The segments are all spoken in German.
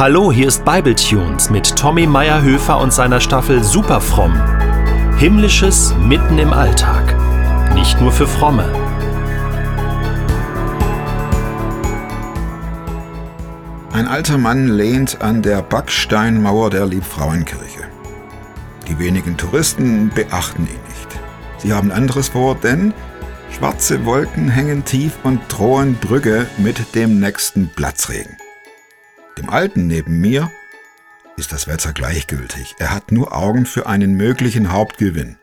Hallo, hier ist Bibletunes mit Tommy Meyerhöfer und seiner Staffel Superfromm. Himmlisches mitten im Alltag. Nicht nur für Fromme. Ein alter Mann lehnt an der Backsteinmauer der Liebfrauenkirche. Die wenigen Touristen beachten ihn nicht. Sie haben anderes vor, denn schwarze Wolken hängen tief und drohen Brügge mit dem nächsten Platzregen. Dem Alten neben mir ist das Wetter gleichgültig. Er hat nur Augen für einen möglichen Hauptgewinn.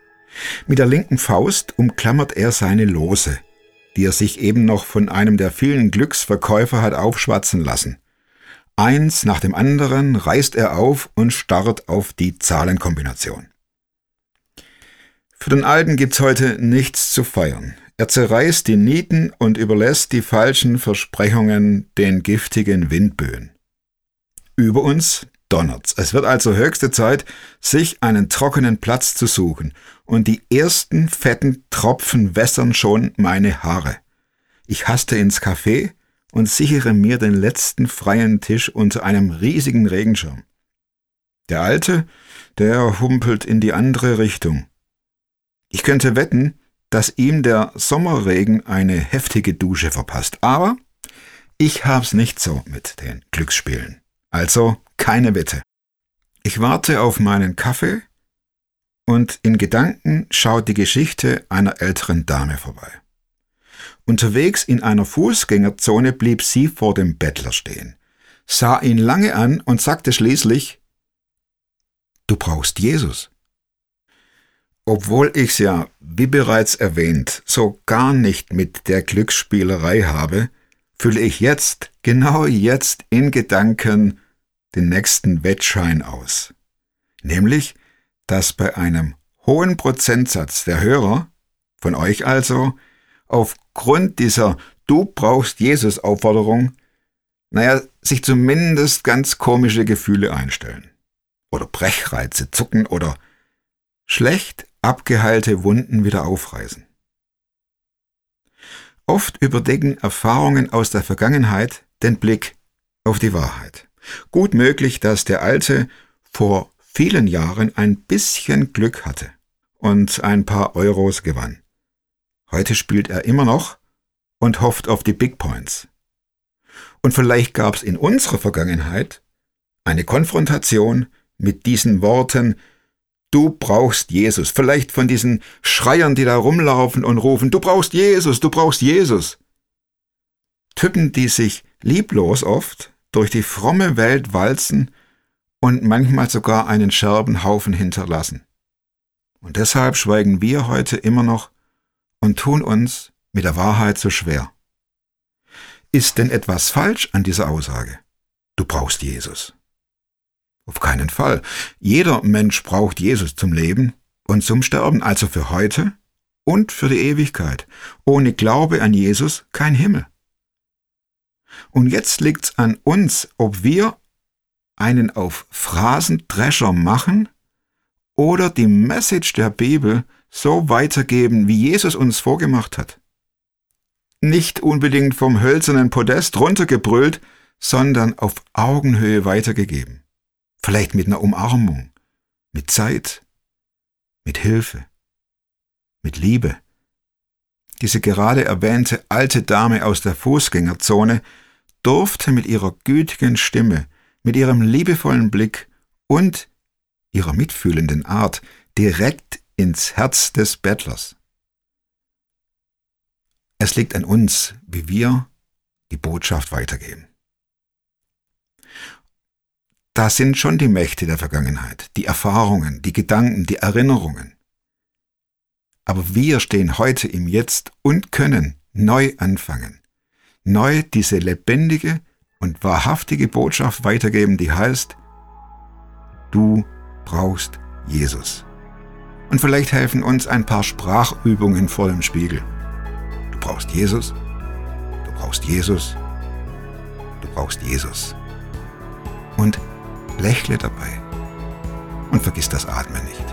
Mit der linken Faust umklammert er seine Lose, die er sich eben noch von einem der vielen Glücksverkäufer hat aufschwatzen lassen. Eins nach dem anderen reißt er auf und starrt auf die Zahlenkombination. Für den Alten gibt's heute nichts zu feiern. Er zerreißt die Nieten und überlässt die falschen Versprechungen den giftigen Windböen. Über uns donnert's. Es wird also höchste Zeit, sich einen trockenen Platz zu suchen, und die ersten fetten Tropfen wässern schon meine Haare. Ich haste ins Café und sichere mir den letzten freien Tisch unter einem riesigen Regenschirm. Der Alte, der humpelt in die andere Richtung. Ich könnte wetten, dass ihm der Sommerregen eine heftige Dusche verpasst, aber ich hab's nicht so mit den Glücksspielen. Also keine Wette. Ich warte auf meinen Kaffee und in Gedanken schaut die Geschichte einer älteren Dame vorbei. Unterwegs in einer Fußgängerzone blieb sie vor dem Bettler stehen, sah ihn lange an und sagte schließlich, Du brauchst Jesus. Obwohl ich's ja, wie bereits erwähnt, so gar nicht mit der Glücksspielerei habe, fülle ich jetzt, genau jetzt in Gedanken den nächsten Wettschein aus. Nämlich, dass bei einem hohen Prozentsatz der Hörer, von euch also, aufgrund dieser Du brauchst Jesus Aufforderung, naja, sich zumindest ganz komische Gefühle einstellen. Oder Brechreize zucken oder schlecht abgeheilte Wunden wieder aufreißen. Oft überdecken Erfahrungen aus der Vergangenheit den Blick auf die Wahrheit. Gut möglich, dass der Alte vor vielen Jahren ein bisschen Glück hatte und ein paar Euros gewann. Heute spielt er immer noch und hofft auf die Big Points. Und vielleicht gab es in unserer Vergangenheit eine Konfrontation mit diesen Worten, du brauchst Jesus, vielleicht von diesen Schreiern, die da rumlaufen und rufen, du brauchst Jesus, du brauchst Jesus. Typen, die sich lieblos oft durch die fromme Welt walzen und manchmal sogar einen Scherbenhaufen hinterlassen. Und deshalb schweigen wir heute immer noch und tun uns mit der Wahrheit so schwer. Ist denn etwas falsch an dieser Aussage? Du brauchst Jesus. Auf keinen Fall. Jeder Mensch braucht Jesus zum Leben und zum Sterben, also für heute und für die Ewigkeit. Ohne Glaube an Jesus kein Himmel. Und jetzt liegt's an uns, ob wir einen auf Phrasendrescher machen oder die Message der Bibel so weitergeben, wie Jesus uns vorgemacht hat. Nicht unbedingt vom hölzernen Podest runtergebrüllt, sondern auf Augenhöhe weitergegeben. Vielleicht mit einer Umarmung, mit Zeit, mit Hilfe, mit Liebe. Diese gerade erwähnte alte Dame aus der Fußgängerzone durfte mit ihrer gütigen Stimme, mit ihrem liebevollen Blick und ihrer mitfühlenden Art direkt ins Herz des Bettlers. Es liegt an uns, wie wir die Botschaft weitergeben. Da sind schon die Mächte der Vergangenheit, die Erfahrungen, die Gedanken, die Erinnerungen. Aber wir stehen heute im Jetzt und können neu anfangen, neu diese lebendige und wahrhaftige Botschaft weitergeben, die heißt, du brauchst Jesus. Und vielleicht helfen uns ein paar Sprachübungen vor dem Spiegel. Du brauchst Jesus, du brauchst Jesus, du brauchst Jesus. Und lächle dabei und vergiss das Atmen nicht.